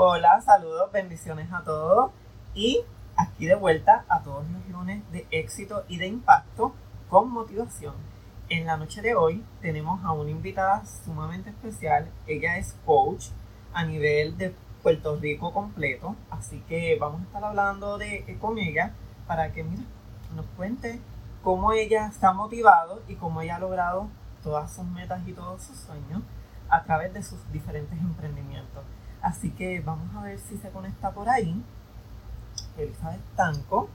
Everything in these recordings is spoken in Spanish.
Hola, saludos, bendiciones a todos y aquí de vuelta a todos los lunes de éxito y de impacto con motivación. En la noche de hoy tenemos a una invitada sumamente especial. Ella es coach a nivel de Puerto Rico completo, así que vamos a estar hablando de, con ella para que nos cuente cómo ella está motivado y cómo ella ha logrado todas sus metas y todos sus sueños a través de sus diferentes emprendimientos. Así que vamos a ver si se conecta por ahí. Elizabeth Tanco.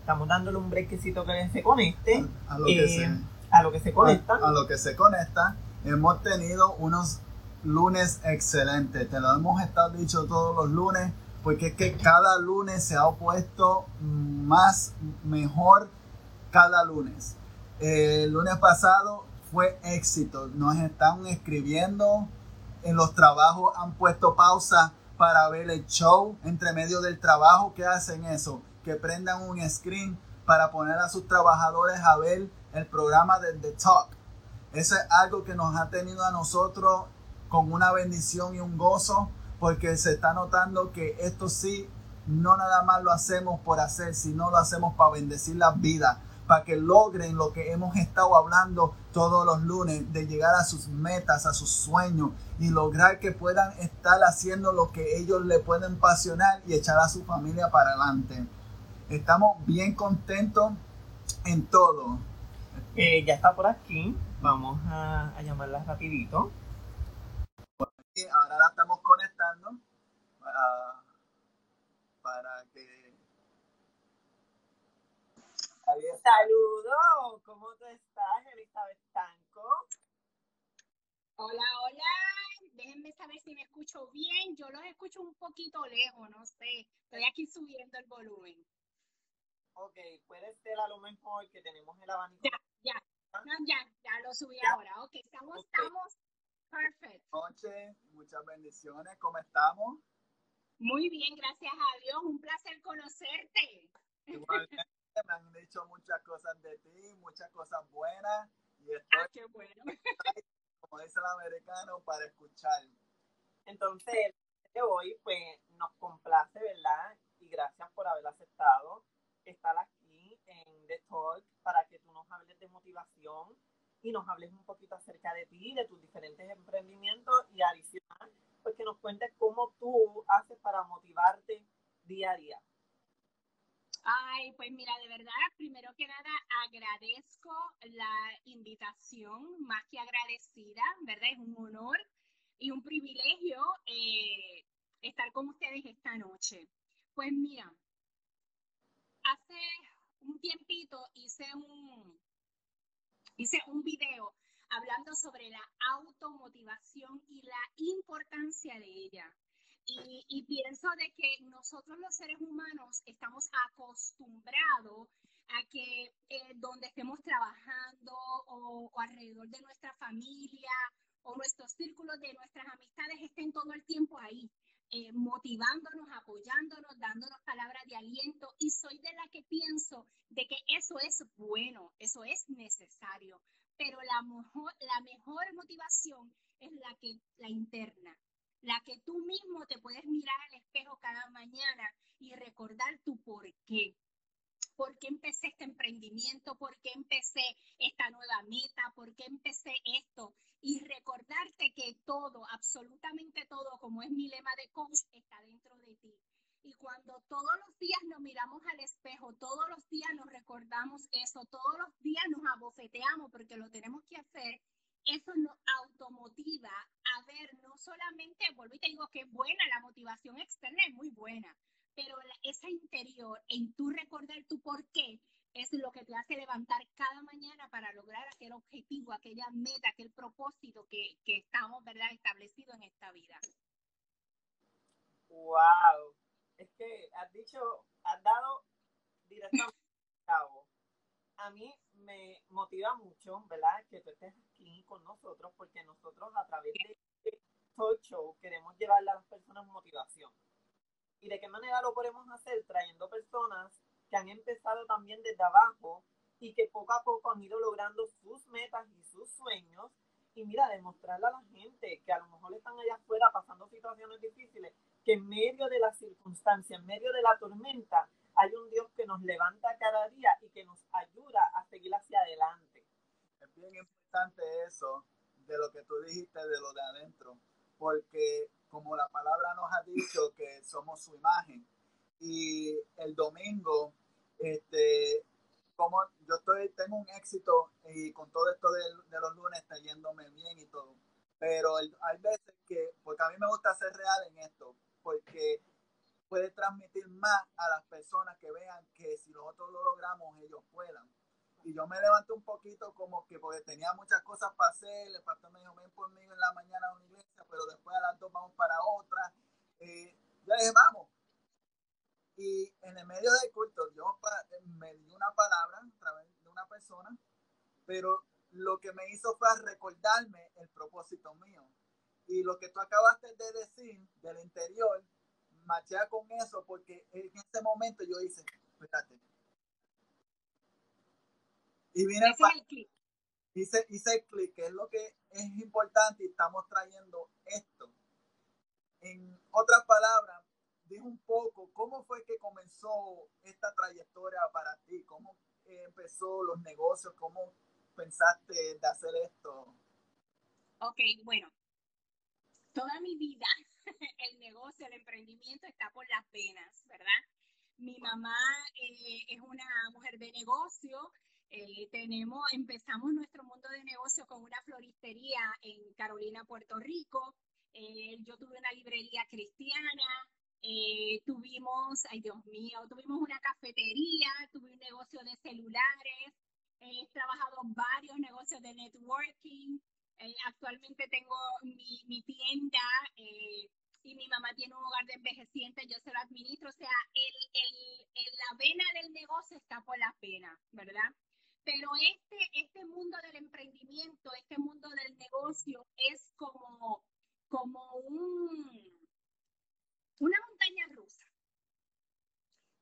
Estamos dándole un brequecito que se conecte. A, lo, que eh, se, a lo que se conecta. A, a lo que se conecta. Hemos tenido unos lunes excelentes. Te lo hemos estado dicho todos los lunes. Porque es que cada lunes se ha opuesto más, mejor cada lunes. el lunes pasado fue éxito. Nos están escribiendo en los trabajos, han puesto pausa para ver el show entre medio del trabajo. ¿Qué hacen eso? Que prendan un screen para poner a sus trabajadores a ver el programa de The Talk. Eso es algo que nos ha tenido a nosotros con una bendición y un gozo, porque se está notando que esto sí, no nada más lo hacemos por hacer, sino lo hacemos para bendecir las vidas para que logren lo que hemos estado hablando todos los lunes, de llegar a sus metas, a sus sueños y lograr que puedan estar haciendo lo que ellos le pueden pasionar y echar a su familia para adelante. Estamos bien contentos en todo. Eh, ya está por aquí, vamos a, a llamarla rapidito. Ahora la estamos conectando para, para que Saludos, ¿cómo tú estás, Elizabeth Tanco? Hola, hola, déjenme saber si me escucho bien. Yo los escucho un poquito lejos, no sé. Estoy aquí subiendo el volumen. Ok, puede ser a lo mejor que tenemos el abanico. Ya, ya, no, ya, ya lo subí ¿Ya? ahora. Ok, estamos, okay. estamos perfect. Noche, muchas bendiciones, ¿cómo estamos? Muy bien, gracias a Dios, un placer conocerte. Igualmente me han dicho muchas cosas de ti, muchas cosas buenas. Y estoy, ah, qué bueno. como dice el americano, para escuchar. Entonces, de hoy, pues nos complace, ¿verdad? Y gracias por haber aceptado estar aquí en The Talk para que tú nos hables de motivación y nos hables un poquito acerca de ti, de tus diferentes emprendimientos y adicional, pues que nos cuentes cómo tú haces para motivarte día a día. Ay, pues mira, de verdad, primero que nada agradezco la invitación, más que agradecida, ¿verdad? Es un honor y un privilegio eh, estar con ustedes esta noche. Pues mira, hace un tiempito hice un, hice un video hablando sobre la automotivación y la importancia de ella. Y, pienso de que nosotros los seres humanos estamos acostumbrados a que eh, donde estemos trabajando o, o, alrededor de nuestra familia o nuestros círculos de nuestras amistades estén todo el tiempo ahí, eh, motivándonos, apoyándonos, dándonos palabras de aliento. Y soy de la que pienso de que eso es bueno, eso es necesario, pero la mejor, la mejor motivación es la que la interna, la que tú mismo te puedes mirar al espejo cada mañana y recordar tu por qué. ¿Por qué empecé este emprendimiento? ¿Por qué empecé esta nueva meta? ¿Por qué empecé esto? Y recordarte que todo, absolutamente todo, como es mi lema de coach, está dentro de ti. Y cuando todos los días nos miramos al espejo, todos los días nos recordamos eso, todos los días nos abofeteamos porque lo tenemos que hacer, eso nos automotiva a ver, no solamente, vuelvo y te digo que es buena, la motivación externa es muy buena, pero esa interior, en tu recordar tu por qué, es lo que te hace levantar cada mañana para lograr aquel objetivo, aquella meta, aquel propósito que, que estamos, ¿verdad?, establecidos en esta vida. ¡Wow! Es que has dicho, has dado directamente. A mí me motiva mucho, ¿verdad?, que tú estés aquí con nosotros, porque nosotros a través de este talk show queremos llevarle a las personas motivación. ¿Y de qué manera lo podemos hacer? Trayendo personas que han empezado también desde abajo y que poco a poco han ido logrando sus metas y sus sueños y mira, demostrarle a la gente que a lo mejor están allá afuera pasando situaciones difíciles, que en medio de la circunstancia, en medio de la tormenta, hay un Dios que nos levanta cada día y que nos ayuda a seguir hacia adelante. Es bien importante eso de lo que tú dijiste de lo de adentro, porque como la palabra nos ha dicho que somos su imagen y el domingo este como yo estoy tengo un éxito y con todo esto de, de los lunes está yéndome bien y todo pero hay veces que porque a mí me gusta ser real en esto porque puede transmitir más a las personas que vean que si nosotros lo logramos ellos puedan y yo me levanté un poquito como que porque tenía muchas cosas para hacer, el pastor me dijo, ven conmigo en la mañana a una iglesia, pero después a las dos vamos para otra. Eh, yo dije, vamos. Y en el medio del culto, yo me di una palabra a través de una persona, pero lo que me hizo fue recordarme el propósito mío. Y lo que tú acabaste de decir del interior, machea con eso, porque en ese momento yo hice, espérate, y viene el clic. Hice, el clic, que es lo que es importante y estamos trayendo esto. En otras palabras, dije un poco cómo fue que comenzó esta trayectoria para ti, cómo empezó los negocios, cómo pensaste de hacer esto. Ok, bueno, toda mi vida el negocio, el emprendimiento está por las penas, ¿verdad? Mi mamá eh, es una mujer de negocio, eh, tenemos, empezamos nuestro mundo de negocio con una floristería en Carolina, Puerto Rico. Eh, yo tuve una librería cristiana, eh, tuvimos, ay Dios mío, tuvimos una cafetería, tuve un negocio de celulares, he trabajado varios negocios de networking. Actualmente tengo mi, mi tienda y mi mamá tiene un hogar de envejecientes, yo se lo administro. O sea, el, el, la vena del negocio está por la pena, ¿verdad? Pero este, este mundo del emprendimiento, este mundo del negocio es como, como un, una montaña rusa.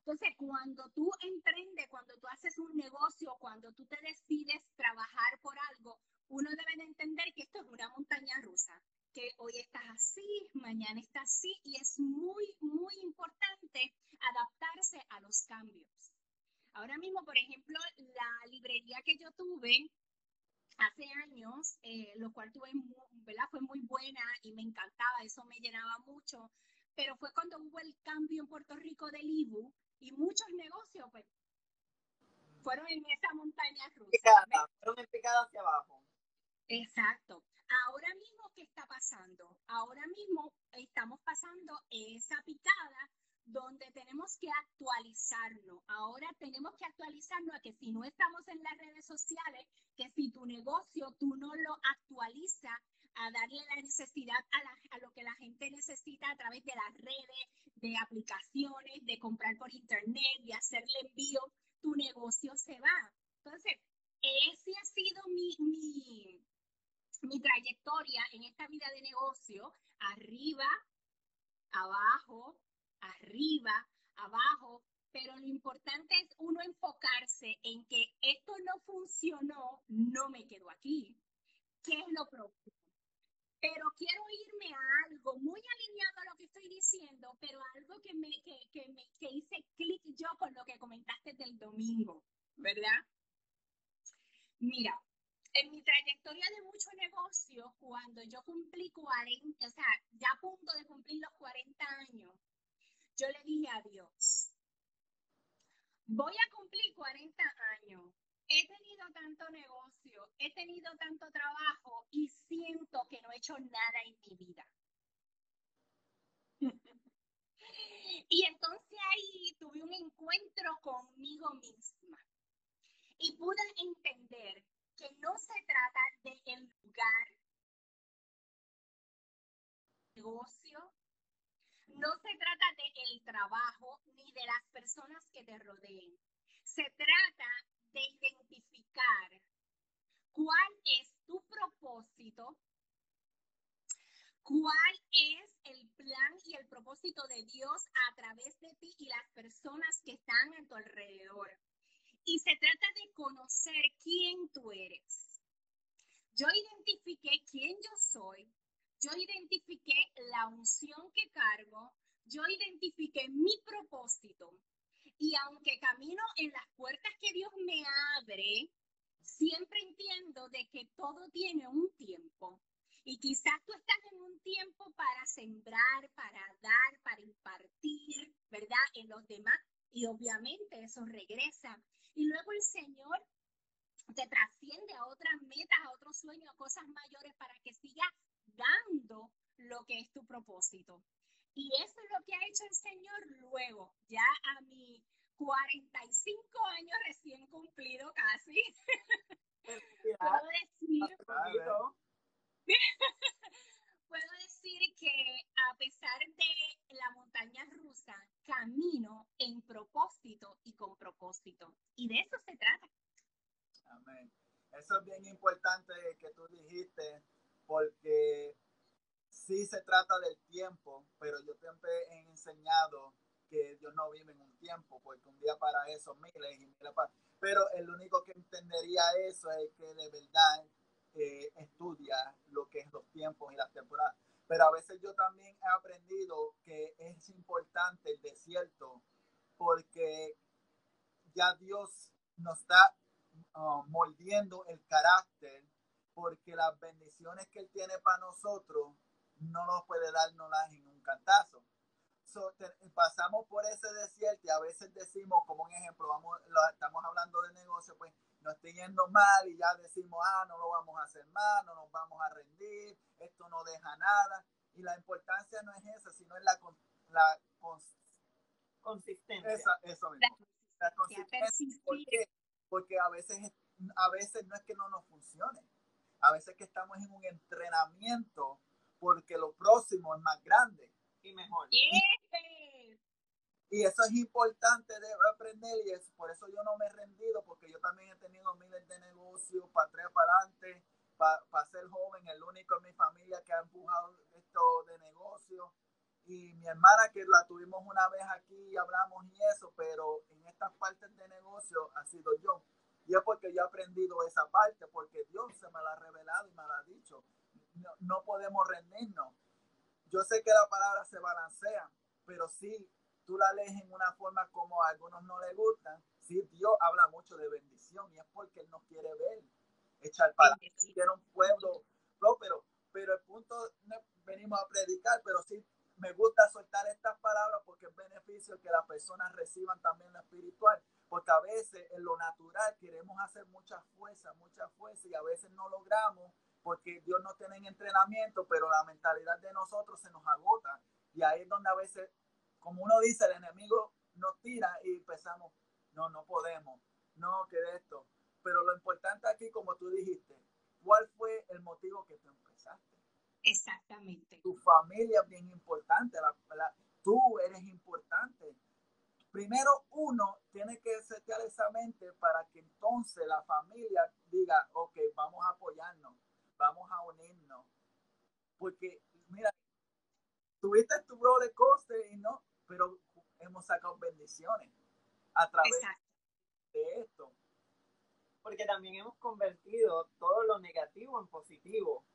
Entonces, cuando tú emprendes, cuando tú haces un negocio, cuando tú te decides trabajar por algo, uno debe de entender que esto es una montaña rusa, que hoy estás así, mañana estás así, y es muy, muy importante adaptarse a los cambios. Ahora mismo, por ejemplo, la librería que yo tuve hace años, eh, lo cual tuve, ¿verdad? Fue muy buena y me encantaba, eso me llenaba mucho, pero fue cuando hubo el cambio en Puerto Rico del IBU y muchos negocios, pues, fueron en esa montaña rusa. fueron en picada hacia abajo. Exacto. Ahora mismo, ¿qué está pasando? Ahora mismo estamos pasando esa picada donde tenemos que actualizarnos. Ahora tenemos que actualizarnos a que si no estamos en las redes sociales, que si tu negocio tú no lo actualizas a darle la necesidad a, a lo que la gente necesita a través de las redes, de aplicaciones, de comprar por internet, de hacerle envío, tu negocio se va. Entonces, ese ha sido mi, mi, mi trayectoria en esta vida de negocio, arriba, abajo, arriba, abajo, pero lo importante es uno enfocarse en que esto no funcionó, no me quedo aquí. ¿Qué es lo próximo? Pero quiero irme a algo muy alineado a lo que estoy diciendo, pero algo que, me, que, que, me, que hice clic yo con lo que comentaste del domingo, ¿verdad? Mira, en mi trayectoria de mucho negocio, cuando yo cumplí 40, o sea, ya a punto de cumplir los 40 años, yo le dije a Dios, voy a cumplir 40 años, he tenido tanto negocio, he tenido tanto trabajo y siento que no he hecho nada en mi vida. y entonces ahí tuve un encuentro conmigo misma y pude entender que no se trata de el lugar, negocio, no se trata de el trabajo ni de las personas que te rodeen. Se trata de identificar cuál es tu propósito, cuál es el plan y el propósito de Dios a través de ti y las personas que están a tu alrededor. Y se trata de conocer quién tú eres. yo identifiqué quién yo soy, yo identifiqué la unción que cargo, yo identifiqué mi propósito. Y aunque camino en las puertas que Dios me abre, siempre entiendo de que todo tiene un tiempo. Y quizás tú estás en un tiempo para sembrar, para dar, para impartir, ¿verdad? En los demás. Y obviamente eso regresa. Y luego el Señor te trasciende a otras metas, a otros sueños, a cosas mayores para que sigas dando lo que es tu propósito. Y eso es lo que ha hecho el Señor luego, ya a mi 45 años recién cumplido casi. puedo decir, puedo decir que a pesar de la montaña rusa, camino en propósito y con propósito. Y de eso se trata. Amén. Eso es bien importante que tú dijiste, porque sí se trata del tiempo, pero yo siempre he enseñado que Dios no vive en un tiempo, porque un día para eso miles y miles para... Pero el único que entendería eso es que de verdad eh, estudia lo que es los tiempos y las temporadas. Pero a veces yo también he aprendido que es importante el desierto, porque ya Dios nos está uh, moldeando el carácter, porque las bendiciones que Él tiene para nosotros no nos puede darnos en un cantazo pasamos por ese desierto y a veces decimos, como un ejemplo, vamos, estamos hablando de negocio, pues nos está yendo mal y ya decimos, ah, no lo vamos a hacer más, no nos vamos a rendir, esto no deja nada. Y la importancia no es esa, sino es la, la consistencia. eso mismo. La, consistencia. ¿Por qué? Porque a veces, a veces no es que no nos funcione. A veces que estamos en un entrenamiento porque lo próximo es más grande y mejor. Y eso es importante de aprender y es por eso yo no me he rendido porque yo también he tenido miles de negocios para atrás, para adelante, para, ser joven, el único en mi familia que ha empujado esto de negocio. Y mi hermana que la tuvimos una vez aquí y hablamos y eso, pero en estas partes de negocio ha sido yo. Y es porque yo he aprendido esa parte, porque Dios se me la ha revelado y me la ha dicho. No, no podemos rendirnos yo sé que la palabra se balancea, pero si tú la lees en una forma como a algunos no les gustan, sí, Dios habla mucho de bendición y es porque Él nos quiere ver echar para quiere un pueblo próspero. Pero el punto no venimos a predicar, pero sí me gusta soltar estas palabras porque es beneficio que las personas reciban también lo espiritual. Porque a veces en lo natural queremos hacer mucha fuerza, mucha fuerza y a veces no logramos porque Dios no tiene entrenamiento, pero la mentalidad de nosotros se nos agota. Y ahí es donde a veces, como uno dice, el enemigo nos tira y pensamos, no, no podemos, no, que de esto. Pero lo importante aquí, como tú dijiste, ¿cuál fue el motivo que tú empezaste? Exactamente. Tu familia es bien importante, tú eres importante. Primero uno tiene que setear esa mente para que entonces la familia diga, ok, vamos a apoyarnos vamos a unirnos. Porque, mira, tuviste tu roller coaster y no, pero hemos sacado bendiciones a través de esto. Porque también hemos convertido todo lo negativo en positivo.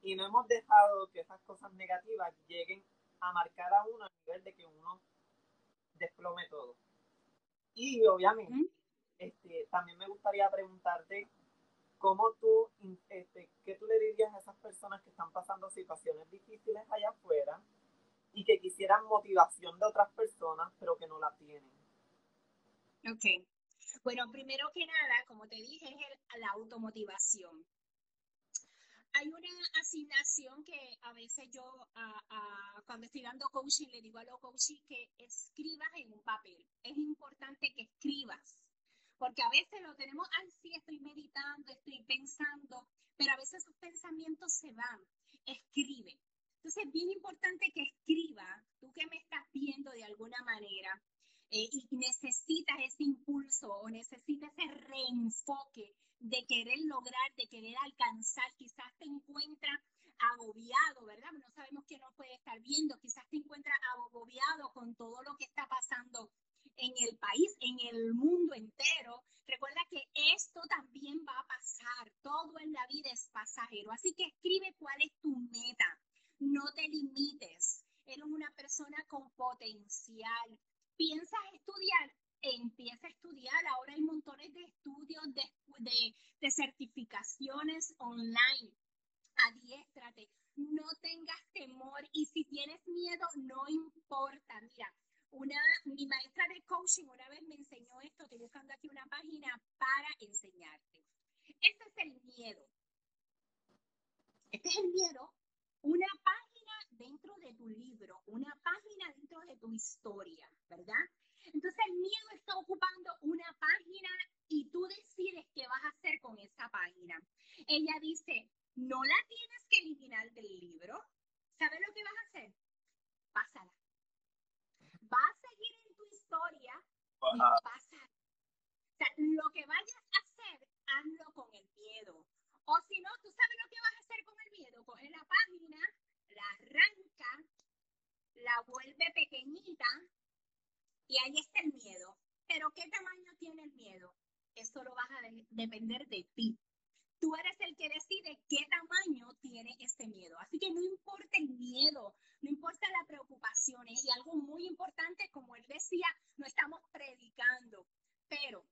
Y no hemos dejado que esas cosas negativas lleguen a marcar a uno a nivel de que uno desplome todo. Y obviamente, este, también me gustaría preguntarte ¿Cómo tú, este, qué tú le dirías a esas personas que están pasando situaciones difíciles allá afuera y que quisieran motivación de otras personas, pero que no la tienen? Ok. Bueno, primero que nada, como te dije, es la automotivación. Hay una asignación que a veces yo, cuando estoy dando coaching, le digo a los coaches que escribas en un papel. Es importante que escribas porque a veces lo tenemos, ay, sí, estoy meditando, estoy pensando, pero a veces esos pensamientos se van. Escribe. Entonces es bien importante que escriba, tú que me estás viendo de alguna manera eh, y necesitas ese impulso o necesitas ese reenfoque de querer lograr, de querer alcanzar, quizás te encuentras agobiado, ¿verdad? No sabemos qué nos puede estar viendo, quizás te encuentras agobiado con todo lo que está pasando en el país, en el mundo entero. Recuerda que esto también va a pasar. Todo en la vida escribe cuál es tu meta. No te limites. Eres una persona con potencial. Online. Que no importa el miedo, no importa la preocupación. Y algo muy importante, como él decía, no estamos predicando, pero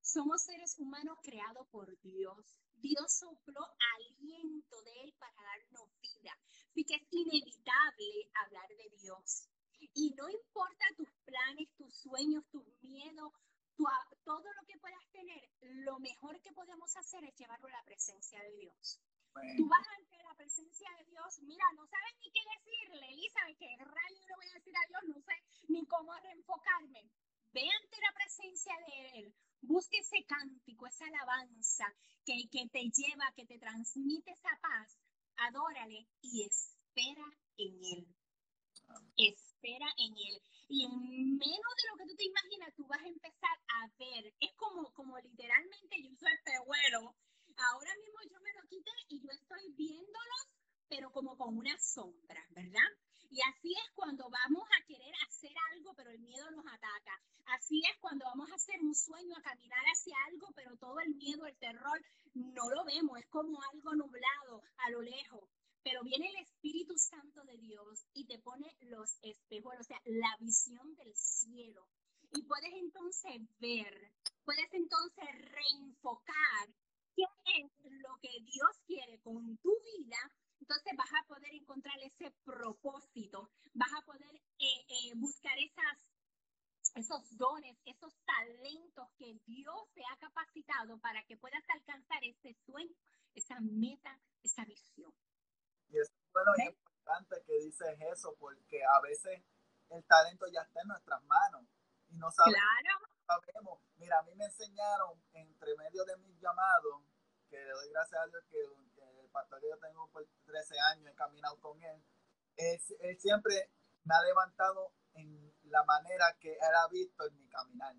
somos seres humanos creados por Dios. Dios sopló aliento de Él para darnos vida. Así que es inevitable hablar de Dios. Y no importa tus planes, tus sueños, tus miedos, todo lo que puedas tener, lo mejor que podemos hacer es llevarlo a la presencia de Dios. Tú vas ante la presencia de Dios, mira, no sabes ni qué decirle, Elizabeth, qué rayo le voy a decir a Dios, no sé ni cómo reenfocarme. Ve ante la presencia de Él, busque ese cántico, esa alabanza que, que te lleva, que te transmite esa paz, adórale y espera en Él. Espera en Él. Y en menos de lo que tú te imaginas, tú vas a empezar a ver. Es como, como literalmente yo soy pehuelo. Ahora mismo yo me lo quité y yo estoy viéndolos, pero como con una sombra, ¿verdad? Y así es cuando vamos a querer hacer algo, pero el miedo nos ataca. Así es cuando vamos a hacer un sueño, a caminar hacia algo, pero todo el miedo, el terror, no lo vemos. Es como algo nublado a lo lejos pero viene el Espíritu Santo de Dios y te pone los espejos, o sea, la visión del cielo. Y puedes entonces ver, puedes entonces reenfocar qué es lo que Dios quiere con tu vida. Entonces vas a poder encontrar ese propósito, vas a poder eh, eh, buscar esas, esos dones, esos talentos que Dios te ha capacitado para que puedas alcanzar ese sueño, esa meta, esa visión. Y es bueno y importante que dices eso porque a veces el talento ya está en nuestras manos y no sabemos. sabemos. Mira, a mí me enseñaron entre medio de mis llamados, que le doy gracias a Dios que, el pastor que yo tengo por 13 años, he caminado con él, él, él siempre me ha levantado en la manera que él ha visto en mi caminar.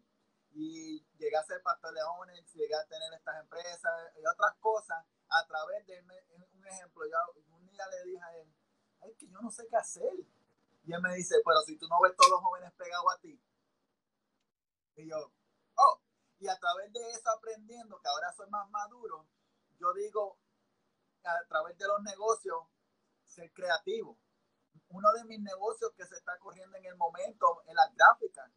Y llegué a ser pastor de jóvenes, llegué a tener estas empresas y otras cosas a través de un ejemplo. Yo, le dije a él, ay, que yo no sé qué hacer. Y él me dice, pero si tú no ves todos los jóvenes pegados a ti. Y yo, oh, y a través de eso aprendiendo, que ahora soy más maduro, yo digo, a través de los negocios, ser creativo. Uno de mis negocios que se está corriendo en el momento es la gráfica.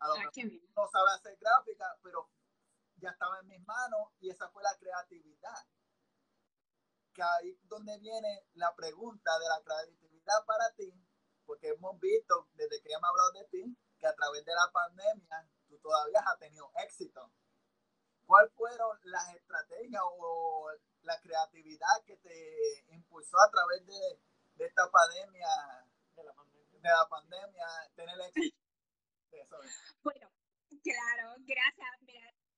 A lo ah, no sabe hacer gráfica, pero ya estaba en mis manos y esa fue la creatividad que ahí donde viene la pregunta de la creatividad para ti, porque hemos visto desde que ya me hablado de ti, que a través de la pandemia tú todavía has tenido éxito. ¿Cuáles fueron las estrategias o la creatividad que te impulsó a través de, de esta pandemia, de la pandemia, de la pandemia tener éxito? Bueno, claro, gracias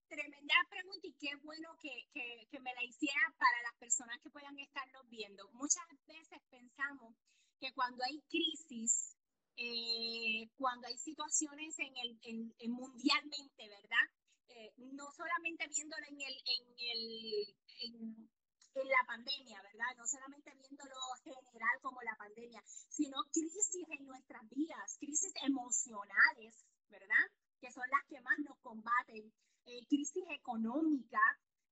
tremenda pregunta y qué bueno que, que, me la hiciera para las personas que puedan estarnos viendo. Muchas veces pensamos que cuando hay crisis, eh, cuando hay situaciones en el, en, mundialmente, ¿verdad? Eh, no solamente viéndolo en, el, en, el, en, en la pandemia, ¿verdad? No solamente viéndolo general como la pandemia, sino crisis en nuestras vidas, crisis emocionales, ¿verdad? Que son las que más nos combaten eh, crisis económica,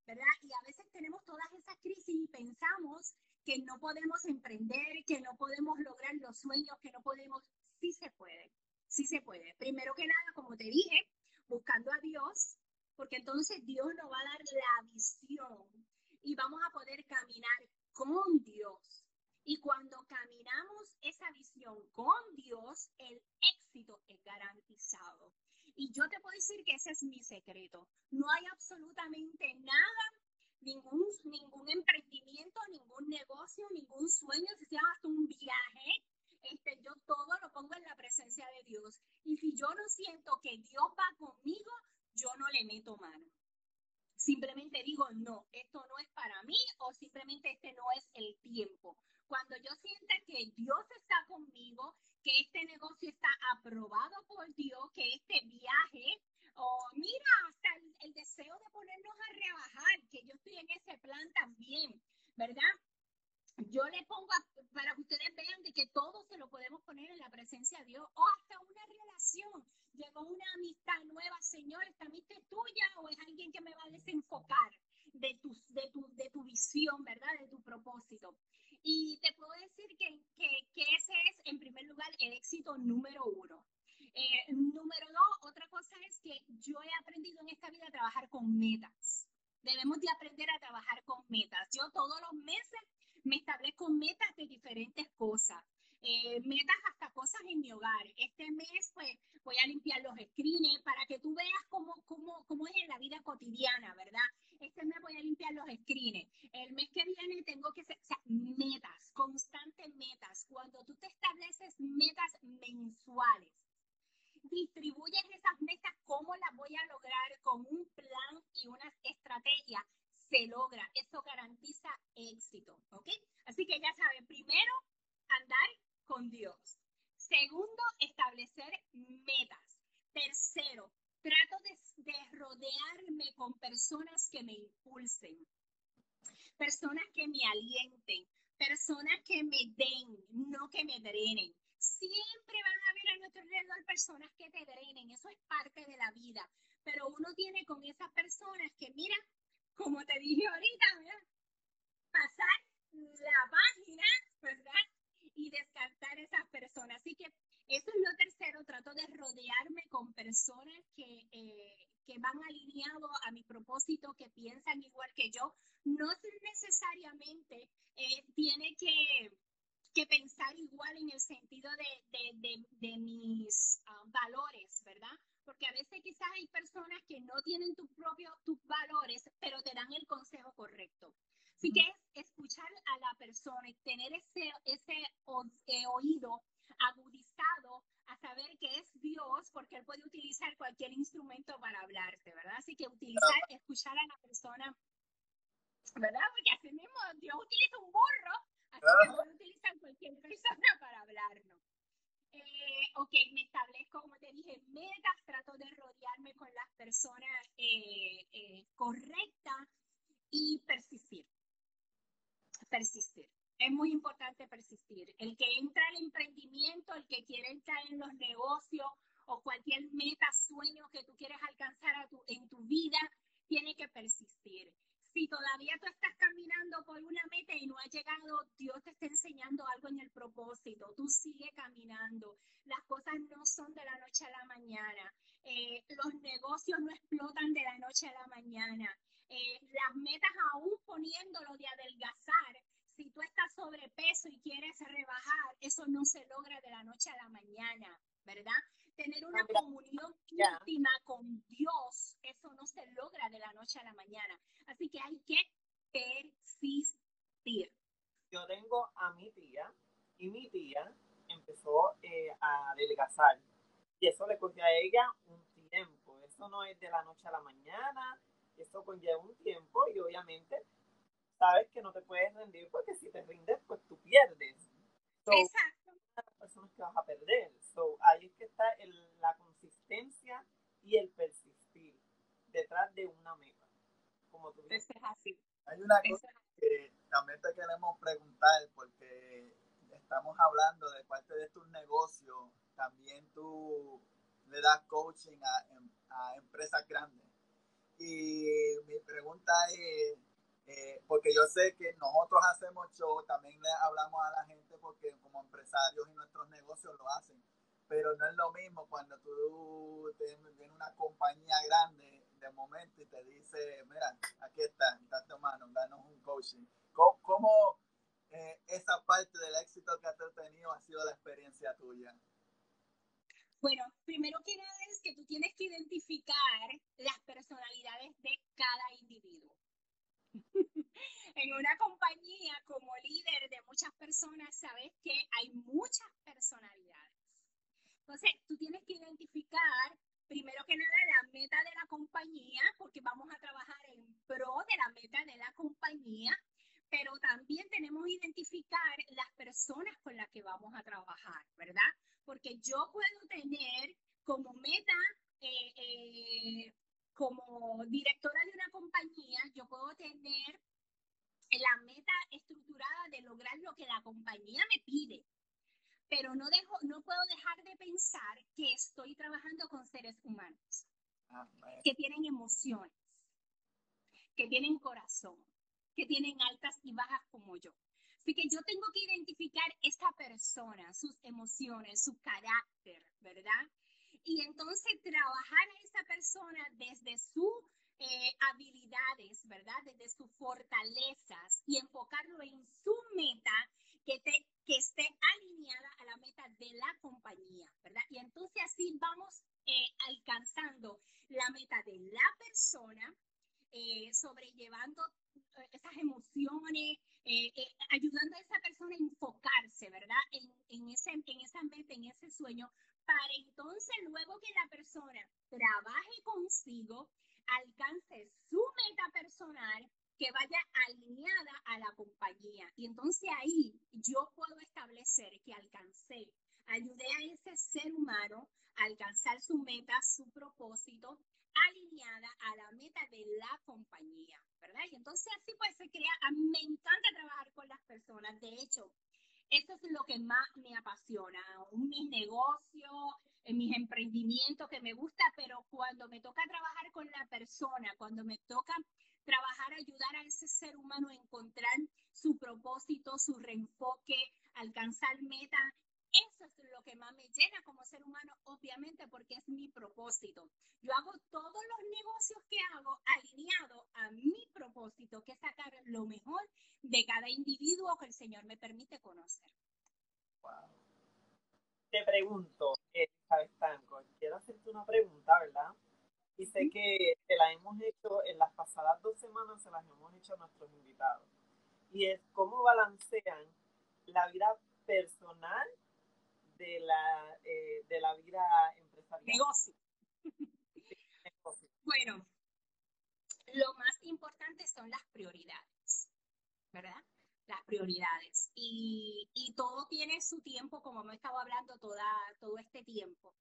¿verdad? Y a veces tenemos todas esas crisis y pensamos que no podemos emprender, que no podemos lograr los sueños, que no podemos. Sí se puede, sí se puede. Primero que nada, como te dije, buscando a Dios, porque entonces Dios nos va a dar la visión y vamos a poder caminar con Dios. Y cuando caminamos esa visión con Dios, el éxito es garantizado. Y yo te puedo decir que ese es mi secreto. No hay absolutamente nada, ningún, ningún emprendimiento, ningún negocio, ningún sueño, si sea hasta un viaje. Este, yo todo lo pongo en la presencia de Dios. Y si yo no siento que Dios va conmigo, yo no le meto mano. Simplemente digo, no, esto no es para mí o simplemente este no es el tiempo. Cuando yo sienta que Dios está conmigo, que este negocio está aprobado por Dios, que este viaje, o mira, hasta el, deseo de ponernos a rebajar, que yo estoy en ese plan también, ¿verdad? Yo le pongo para que ustedes vean de que todo se lo podemos poner en la presencia de Dios o hasta una relación. Llegó una amistad nueva, Señor, ¿esta amistad es tuya o es alguien que me va a desenfocar de tu, de tu, de tu visión, ¿verdad? De tu propósito. Y te puedo decir que, que, que ese es, en primer lugar, el éxito número uno. Eh, número dos, otra cosa es que yo he aprendido en esta vida a trabajar con metas. Debemos de aprender a trabajar con metas. Yo todos los meses me establezco metas de diferentes cosas. Eh, metas hasta cosas en mi hogar. Este mes, pues, voy a limpiar los screens para que tú veas cómo, cómo, cómo es en la vida cotidiana, ¿verdad? ခင်မဲ့တရေနေ eh, oído agudizado a saber que es Dios, porque Él puede utilizar cualquier instrumento para hablarte, ¿verdad? Así que utilizar, escuchar a la persona, ¿verdad? Porque así mismo Dios utiliza un burro, así que puede utilizar cualquier persona para hablarnos. Eh, ok, me establezco, como te dije, metas, trato de rodearme con las personas eh, eh correctas y persistir persistir. Es muy importante persistir. El que entra al emprendimiento, el que quiere entrar en los negocios o cualquier meta, sueño que tú quieres alcanzar a tu, en tu vida, tiene que persistir. Si todavía tú estás caminando por una meta y no has llegado, Dios te está enseñando algo en el propósito. Tú sigue caminando. Las cosas no son de la noche a la mañana. Eh, los negocios no explotan de la noche a la mañana. Eh, las metas aún poniéndolo de adelgazar, si tú estás sobrepeso y quieres rebajar, eso no se logra de la noche a la mañana, ¿verdad? Tener una comunión íntima con Dios, eso no se logra de la noche a la mañana. Así que hay que persistir. Yo tengo a mi tía y mi tía empezó eh, a adelgazar y eso le cogió a ella un tiempo. Eso no es de la noche a la mañana, eso conlleva un tiempo y obviamente sabes que no te puedes rendir porque si te rindes, pues tú pierdes. Exacto. Las personas que vas a perder. So, ahí es que está la consistencia y el persistir detrás de una meta. Como tú dices. Es así. Hay una cosa que también te queremos preguntar porque estamos hablando de parte de tus negocios, también tú le das coaching a, a empresas grandes. Y mi pregunta es, eh, porque yo sé que nosotros hacemos show, también le hablamos a la gente porque como empresarios y nuestros negocios lo hacen, pero no es lo mismo cuando tú tienes una compañía grande de momento y te dice, mira, aquí está, date mano, danos un coaching. ¿Cómo, cómo eh, esa parte del éxito que has tenido ha sido la experiencia tuya? Bueno, primero que nada es que tú tienes que identificar las personalidades de cada individuo. en una compañía como líder de muchas personas, sabes que hay muchas personalidades. Entonces, tú tienes que identificar, primero que nada, la meta de la compañía, porque vamos a trabajar en pro de la meta de la compañía, pero también tenemos que identificar las personas con las que vamos a trabajar, ¿verdad? Porque yo puedo tener como meta eh, eh, como directora de una compañía, yo puedo tener la meta estructurada de lograr lo que la compañía me pide. Pero no, dejo, no puedo dejar de pensar que estoy trabajando con seres humanos ah, que tienen emociones, que tienen corazón, que tienen altas y bajas como yo. Así que yo tengo que identificar esa persona, sus emociones, su carácter, ¿verdad? y entonces trabajar a esa persona desde sus eh, habilidades, ¿verdad? Desde sus fortalezas y enfocarlo en su meta que, que esté alineada a la meta de la compañía, ¿verdad? Y entonces así vamos eh, alcanzando la meta de la persona, eh, sobrellevando esas emociones, ayudando a esa persona a enfocarse, ¿verdad? En, en, ese, en esa meta, en ese sueño, para entonces luego que la persona trabaje consigo, alcance su meta personal que vaya alineada a la compañía. Y entonces ahí yo puedo establecer que alcancé, ayudé a ese ser humano a alcanzar su meta, su propósito, alineada a la meta de la compañía, ¿verdad? Y entonces así pues se crea, a mí me encanta trabajar con las personas. De hecho, eso es lo que más me apasiona, mis negocios, mis emprendimientos que me gusta, pero cuando me toca trabajar con la persona, cuando me toca trabajar, ayudar a ese ser humano a encontrar su propósito, su reenfoque, alcanzar meta, eso es lo que más me llena como ser humano, obviamente, porque es mi propósito. Yo hago todos los negocios que hago alineado a mi propósito, que es sacar lo mejor de cada individuo que el Señor me permite conocer. Wow. Te pregunto, Elizabeth Tanco, quiero hacerte una pregunta, ¿verdad? Y sé que te la hemos hecho en las pasadas dos semanas, se las hemos hecho a nuestros invitados. Y es cómo balancean la vida personal de la, eh, de la vida empresarial. Negocio. Bueno, lo más importante son las prioridades, ¿verdad? Las prioridades. Y, y todo tiene su tiempo, como hemos estado hablando toda, todo este tiempo.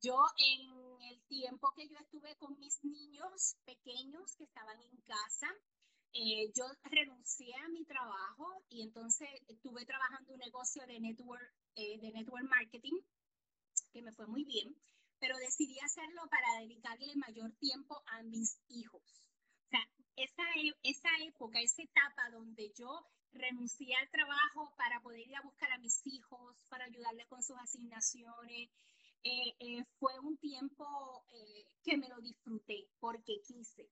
Yo en el tiempo que yo estuve con mis niños pequeños que estaban en casa, eh, yo renuncié a mi trabajo y entonces estuve trabajando un negocio de network, eh, de network marketing, que me fue muy bien, pero decidí hacerlo para dedicarle mayor tiempo a mis hijos. O sea, esa, e, esa época, esa etapa donde yo renuncié al trabajo para poder ir a buscar a mis hijos, para ayudarles con sus asignaciones, eh, fue un tiempo que me lo disfruté porque quise.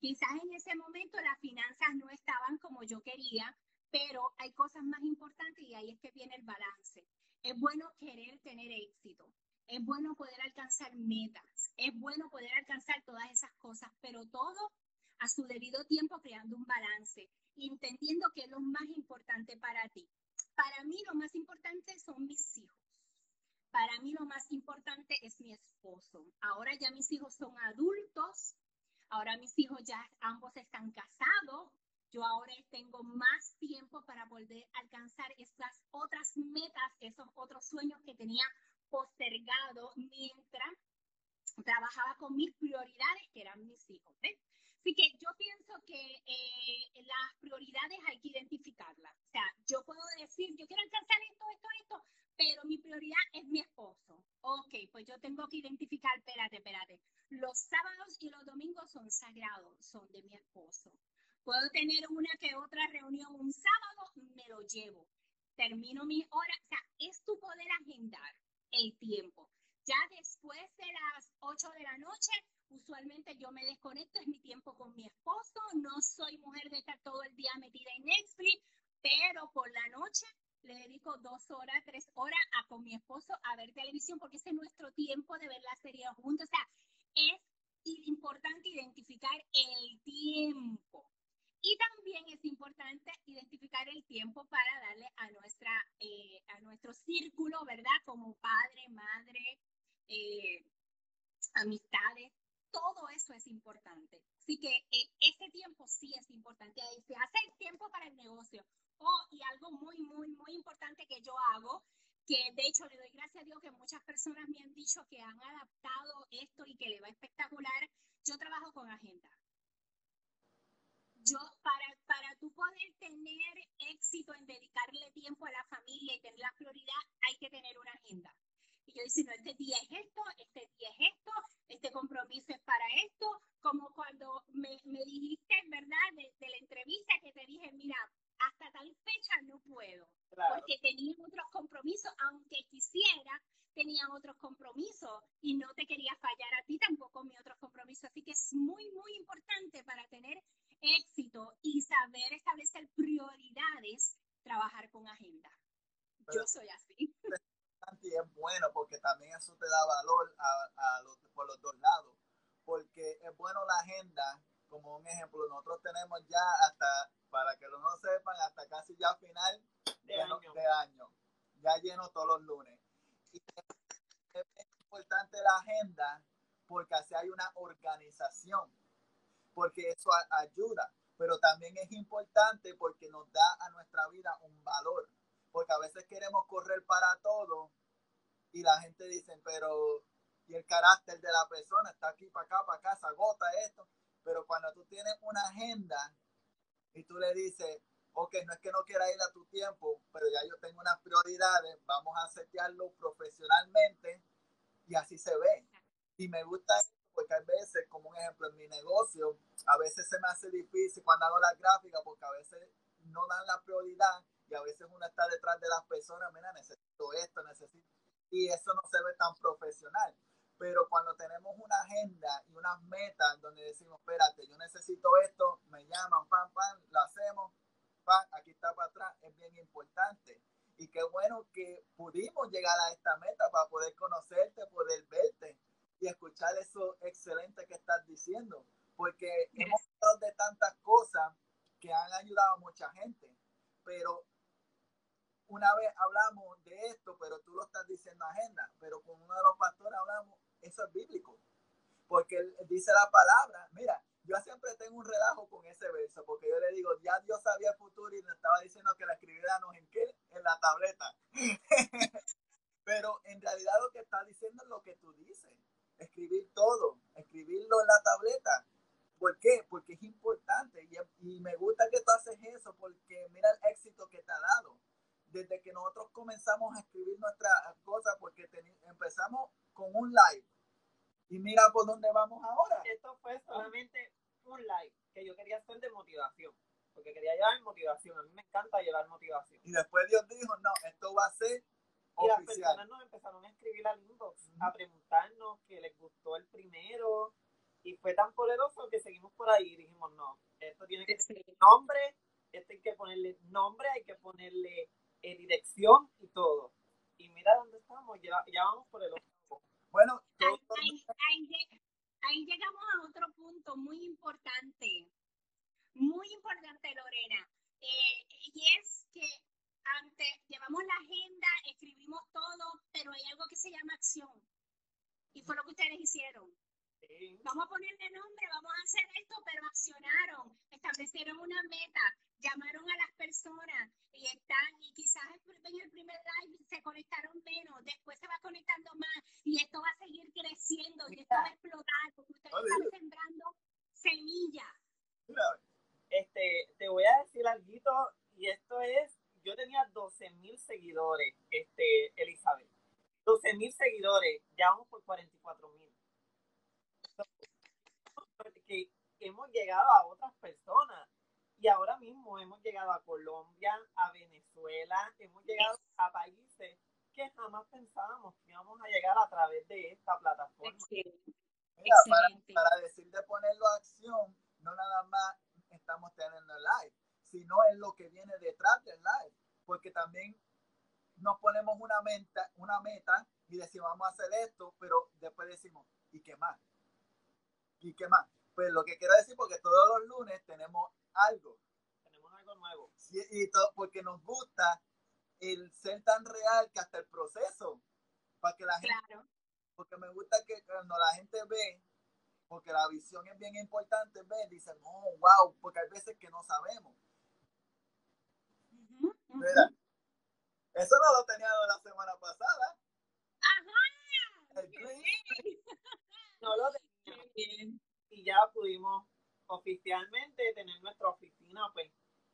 Quizás en ese momento las finanzas no estaban como yo quería, pero hay cosas más importantes y ahí es que viene el balance. Es bueno querer tener éxito, es bueno poder alcanzar metas, es bueno poder alcanzar todas esas cosas, pero todo a su debido tiempo creando un balance, entendiendo que es lo más importante para ti. Para mí lo más importante son mis hijos. Para mí lo más importante es mi esposo. Ahora ya mis hijos son adultos, Ahora mis hijos ya ambos están casados. Yo ahora tengo más tiempo para poder alcanzar esas otras metas, esos otros sueños que tenía postergado mientras trabajaba con mis prioridades, que eran mis hijos. Así que yo pienso que eh, las prioridades hay que identificarlas. O sea, yo puedo decir, yo quiero alcanzar esto, esto, esto, pero mi prioridad es mi esposo. Pues yo tengo que identificar, espérate, espérate. Los sábados y los domingos son consagrados son de mi esposo. Puedo tener una que otra reunión un sábado, me lo llevo. Termino mis horas, o sea, es tu poder agendar el tiempo. Ya después de las 8 de la noche, usualmente yo me desconecto, es mi tiempo con mi esposo, no soy mujer de estar todo el día metida en Netflix, pero por la noche le dedico dos horas, tres horas a con mi esposo a ver televisión porque ese es nuestro tiempo de ver la serie juntos. O sea, es importante identificar el tiempo. Y también es importante identificar el tiempo para darle a, nuestra, eh, a nuestro círculo, ¿verdad? Como padre, madre, eh, amistades, todo eso es importante. Así que eh, ese tiempo sí es importante. Ahí se hace el tiempo para el negocio. Oh, y algo muy, muy, muy importante que yo hago, que de hecho le doy gracias a Dios que muchas personas me han dicho que han adaptado esto y que le va espectacular. Yo trabajo con agenda. Yo, para, para tú poder tener éxito en dedicarle tiempo a la familia y tener la prioridad, hay que tener una agenda. Y yo dice, no, este día es esto, este día es esto, este compromiso es para esto, como cuando me, me dijiste, ¿verdad? De, de, la entrevista que te dije, mira, hasta tal fecha no puedo, porque tenía otros compromisos, aunque quisiera, tenía otros compromisos y no te quería fallar a ti tampoco mi otros compromisos. Así que es muy, muy importante para tener éxito y saber establecer prioridades, trabajar con agenda. Yo soy así. Y es bueno porque también eso te da valor a, a los, por los dos lados. Porque es bueno la agenda, como un ejemplo, nosotros tenemos ya hasta para que no sepan, hasta casi ya final de, año. Ya lleno todos los lunes. Y es importante la agenda porque así hay una organización, porque eso ayuda, pero también es importante porque nos da a nuestra vida un valor, porque a veces queremos correr para todo y la gente dice, pero y el carácter de la persona está aquí para acá, para acá, se agota esto, pero cuando tú tienes una agenda y tú le dices, ok, no es que no quiera ir a tu tiempo, pero ya yo tengo unas prioridades, vamos a setearlo profesionalmente y así se ve. Y me gusta porque a veces, como un ejemplo, en mi negocio, a veces se me hace difícil cuando hago la gráfica porque a veces no dan la prioridad y a veces uno está detrás de las personas, mira, esto, necesito... Y eso no se ve tan profesional. Pero cuando tenemos una agenda y unas metas donde decimos, espérate, yo necesito esto, me llaman, pam, pam, lo hacemos, pam, aquí está para atrás, es bien importante. Y qué bueno que pudimos llegar a esta meta para poder conocerte, poder verte y escuchar eso excelente que estás diciendo, porque hemos hablado de tantas cosas que han ayudado a mucha gente, pero una vez hablamos de esto, pero tú lo estás diciendo agenda, pero con uno de los pastores hablamos eso es bíblico. Porque él dice la palabra, mira, yo siempre tengo un relajo con ese verso, porque yo le digo, ya Dios sabía el futuro y nos estaba diciendo que la escribiéramos en qué? En la tableta. Pero en realidad lo que está diciendo es lo que tú dices, escribir todo, escribirlo en la tableta. ¿Por qué? Porque es importante y, y me gusta que tú haces eso porque mira el éxito que te ha dado. Desde que nosotros comenzamos a escribir nuestras cosas, porque empezamos con un live. Y mira por dónde vamos ahora. Esto fue solamente un live que yo quería hacer de motivación. Porque quería llevar motivación. A mí me encanta llevar motivación. Y después Dios dijo, no, esto va a ser y las personas nos empezaron a escribir al inbox, a preguntarnos que les gustó el primero. Y fue tan poderoso que seguimos por ahí y dijimos, no, esto tiene que tener nombre, esto hay que ponerle nombre, hay que ponerle eh, dirección y todo. Y mira dónde estamos, ya, ya vamos por el otro. Bueno, ahí, llegamos a otro punto muy importante, muy importante, Lorena, eh, y es que antes llevamos la agenda, escribimos todo, pero hay algo que se llama acción. Y fue lo que ustedes hicieron. Vamos a ponerle nombre, vamos a hacer esto, pero accionaron, establecieron una meta, llamaron a las personas y están, y quizás en el primer live se conectaron menos, después se va conectando más y esto va a seguir creciendo y esto va a explotar porque ustedes están sembrando semillas. Este, te voy a decir algo y esto es, yo tenía 12 mil seguidores, este, Elizabeth. 12 mil seguidores, ya vamos por 44 mil porque hemos llegado a otras personas. Y ahora mismo hemos llegado a Colombia, a Venezuela, hemos llegado a países que jamás pensábamos que íbamos a llegar a través de esta plataforma. Excelente. Excelente. Para, decir de ponerlo a acción, no nada más estamos teniendo el live, sino en lo que viene detrás del live, porque también nos ponemos una meta, una meta y decimos vamos a hacer esto, pero después decimos, ¿y qué más? ¿Y qué más? Pues lo que quiero decir, porque todos los lunes tenemos algo. Tenemos algo nuevo. y todo, porque nos gusta el ser tan real que hasta el proceso, para que la gente, porque me gusta que cuando la gente ve, porque la visión es bien importante, ve, dicen, oh, wow, porque hay veces que no sabemos. eso no lo tenía la semana pasada. Ajá. no lo tenía. Y ya pudimos oficialmente tener nuestra oficina, pues,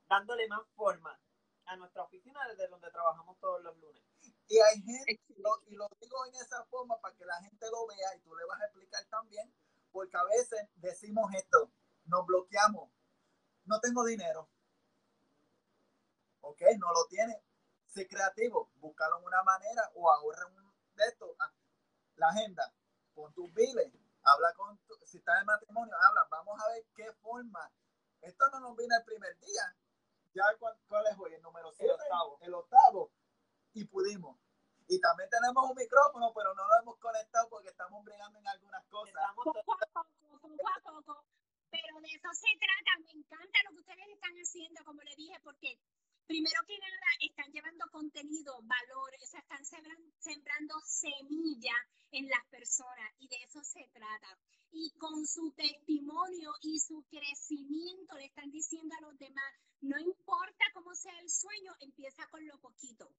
dándole más forma a nuestra oficina desde donde trabajamos todos los lunes. Y hay gente, y lo digo en esa forma para que la gente lo vea y tú le vas a explicar también, porque a veces decimos esto, nos bloqueamos, no tengo dinero. Ok, no lo tiene. Sé creativo, búscalo en una manera o ahorra un de esto, ah, la agenda, con tus biles, habla con, tu, si estás en matrimonio, habla, vamos a ver qué forma. Esto no nos viene el primer día, ya cuál, es hoy, el número 7, el octavo. el octavo, y pudimos. Y también tenemos un micrófono, pero no lo hemos conectado porque estamos brigando en algunas cosas. Poco a poco, poco a poco. Pero de eso se trata. Me encanta lo que ustedes están haciendo, como le dije, porque primero que nada están llevando contenido, valor, o sea, están sembrando, sembrando semilla en las personas y de eso se trata. Y con su testimonio y su crecimiento le están diciendo a los demás, no importa cómo sea el sueño, empieza con lo poquito.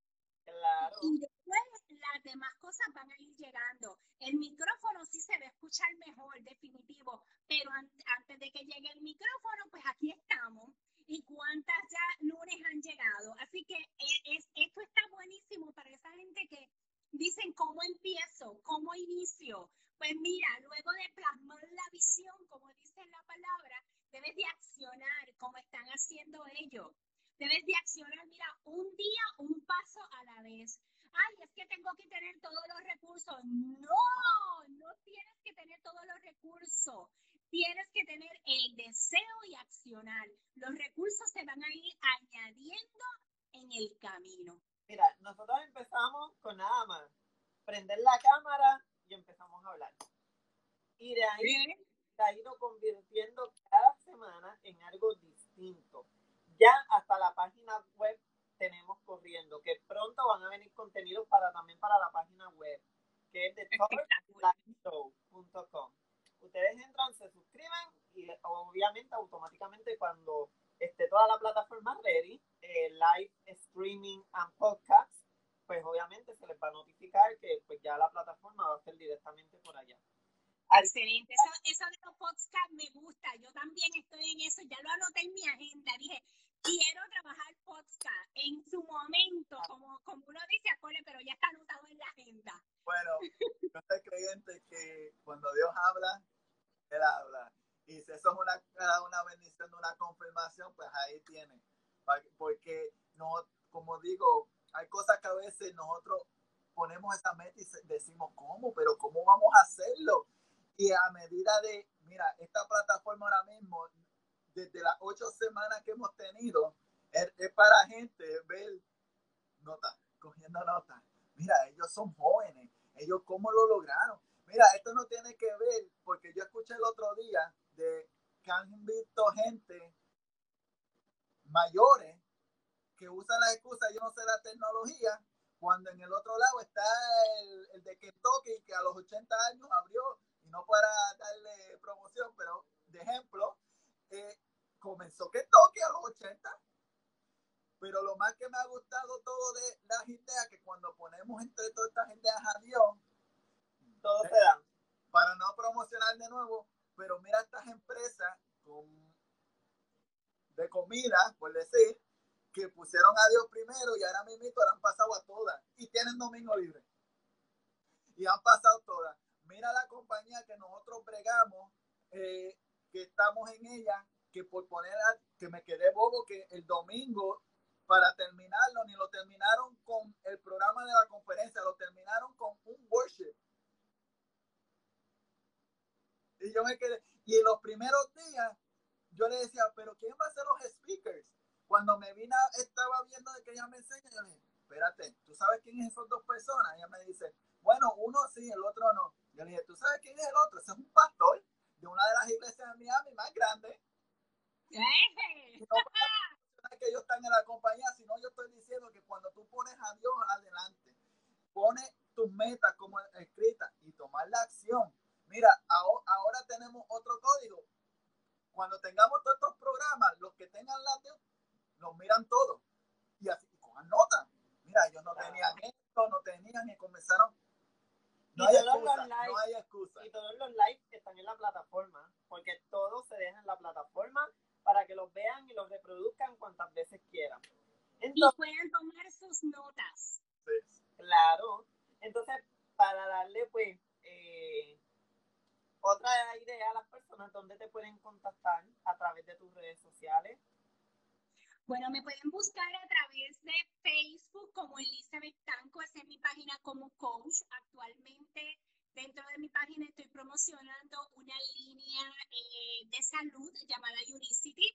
Claro. Y después las demás cosas van a ir llegando. El micrófono sí se va a escuchar mejor, definitivo, pero antes de que llegue el micrófono, pues aquí estamos. ¿Y cuántas ya lunes han llegado? Así que e, es, esto está buenísimo para esa gente que dicen cómo empiezo, cómo inicio. Pues mira, luego de plasmar la visión, como dice la palabra, debes de accionar como están haciendo ellos. Debes de accionar, mira, un día, un paso a la vez. Ay, es que tengo que tener todos los recursos. No, no tienes que tener todos los recursos. Tienes que tener el deseo y accionar. Los recursos se van a ir añadiendo en el camino. Mira, nosotros empezamos con nada más. Prender la cámara y empezamos a hablar. Y de ahí se ha ido convirtiendo cada semana en algo distinto. Ya hasta la página web tenemos corriendo, que pronto van a venir contenidos para también para la página web, que es de talkshow.com. Ustedes entran, se suscriben y obviamente automáticamente cuando esté toda la plataforma ready, eh, live streaming and podcast, pues obviamente se les va a notificar que pues ya la plataforma va a ser directamente por allá. Excelente, eso, eso de los podcasts me gusta, yo también estoy en eso, ya lo anoté en mi agenda, dije, quiero trabajar podcast en su momento, como, como uno dice, acuerde, pero ya está anotado en la agenda. Bueno, yo soy creyente que cuando Dios habla, Él habla. Y si eso es una, una bendición, una confirmación, pues ahí tiene. Porque, no, como digo, hay cosas que a veces nosotros ponemos esa meta y decimos, ¿cómo? Pero ¿cómo vamos a hacerlo? Y a medida de, mira, esta plataforma ahora mismo, desde las ocho semanas que hemos tenido, es, para gente ver nota, cogiendo nota. Mira, ellos son jóvenes, ellos cómo lo lograron. Mira, esto no tiene que ver, porque yo escuché el otro día de que han visto gente mayores que usan la excusa, yo no sé la tecnología, cuando en el otro lado está el, el de Kentucky que a los 80 años abrió no para darle promoción, pero de ejemplo, eh, comenzó que toque a los 80. Pero lo más que me ha gustado todo de las ideas, que cuando ponemos entre todas estas ideas a Dios, todo se da. Para no promocionar de nuevo, pero mira estas empresas de comida, por decir, que pusieron a Dios primero y ahora mismo han pasado a todas y tienen domingo libre. Y han pasado todas mira la compañía que nosotros bregamos, eh, que estamos en ella, que por poner que me quedé bobo que el domingo para terminarlo ni lo terminaron con el programa de la conferencia, lo terminaron con un worship. Y yo me quedé, y en los primeros días yo le decía, pero ¿quién va a ser los speakers? Cuando me vino, estaba viendo de que ella me enseña, yo le dije, espérate, ¿tú sabes quién es esas dos personas? ella me dice, bueno, uno sí, el otro no. Yo le dije, ¿tú sabes quién es el otro? Ese es un pastor de una de las iglesias de Miami más grandes. No que ellos están en la compañía, sino yo estoy diciendo que cuando tú pones a Dios adelante, pones tus metas como escritas y tomar la acción. Mira, ahora, tenemos otro código. Cuando tengamos todos estos programas, los que tengan la nos miran todos y así cojan nota. Mira, ellos no tenían esto, no tenían y comenzaron no hay, excusa, no hay excusa. Y todos los likes están en la plataforma, porque todo se deja en la plataforma para que los vean y los reproduzcan cuantas veces quieran. y puedan tomar sus notas. Sí. Claro. Entonces, para darle pues eh, otra idea a las personas, ¿dónde te pueden contactar? A través de tus redes sociales. Bueno, me pueden buscar a través de Facebook como Elizabeth Tanco, esa es mi página como coach. Actualmente dentro de mi página estoy promocionando una línea eh, de salud llamada Unicity,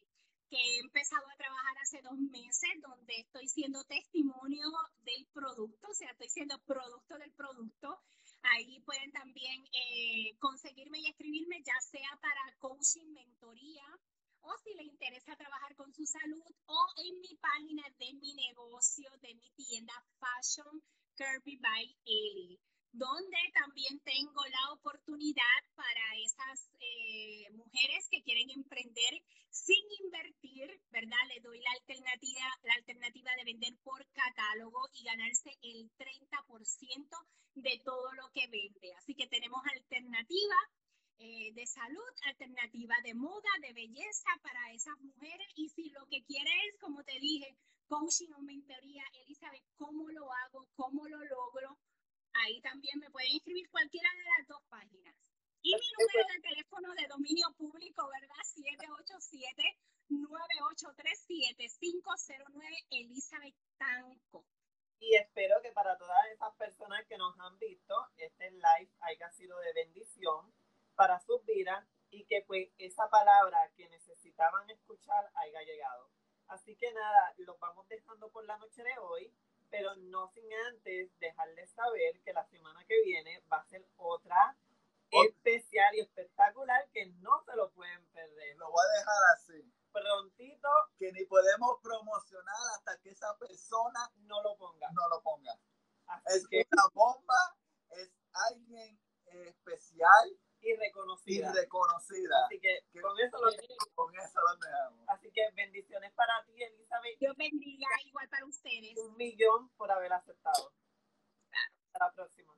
que he empezado a trabajar hace dos meses, donde estoy siendo testimonio del producto, o sea, estoy siendo producto del producto. Ahí pueden también eh, conseguirme y escribirme, ya sea para coaching, mentoría, o si le interesa trabajar con su salud o en mi página de mi negocio, de mi tienda Fashion Kirby by Ellie, donde también tengo la oportunidad para esas eh, mujeres que quieren emprender sin invertir, ¿verdad? Le doy la alternativa, la alternativa de vender por catálogo y ganarse el 30% de todo lo que vende. Así que tenemos alternativa eh, de salud, alternativa de moda, de belleza para esas mujeres. Y si lo que quiere es, como te dije, coaching o mentoría, Elizabeth, ¿cómo lo hago? ¿Cómo lo logro? Ahí también me pueden escribir cualquiera de las dos páginas. Y mi número de teléfono de dominio público, ¿verdad? 787-9837-509 Elizabeth Tanco. Y espero que para todas esas personas que nos han visto, este live haya sido de bendición para sus vidas y que pues esa palabra que necesitaban escuchar haya llegado. Así que nada, los vamos dejando por la noche de hoy, pero no sin antes dejarles saber que la semana que viene va a ser otra especial y espectacular que no se lo pueden perder. Lo voy a dejar así. Prontito. Que ni podemos promocionar hasta que esa persona no lo ponga. No lo ponga. es que una bomba, es alguien especial y reconocida. Y reconocida. Así que, con, eso lo con eso lo dejamos. Así que bendiciones para ti, Elizabeth. Dios bendiga igual para ustedes. Un millón por haber aceptado. Claro. Hasta la próxima.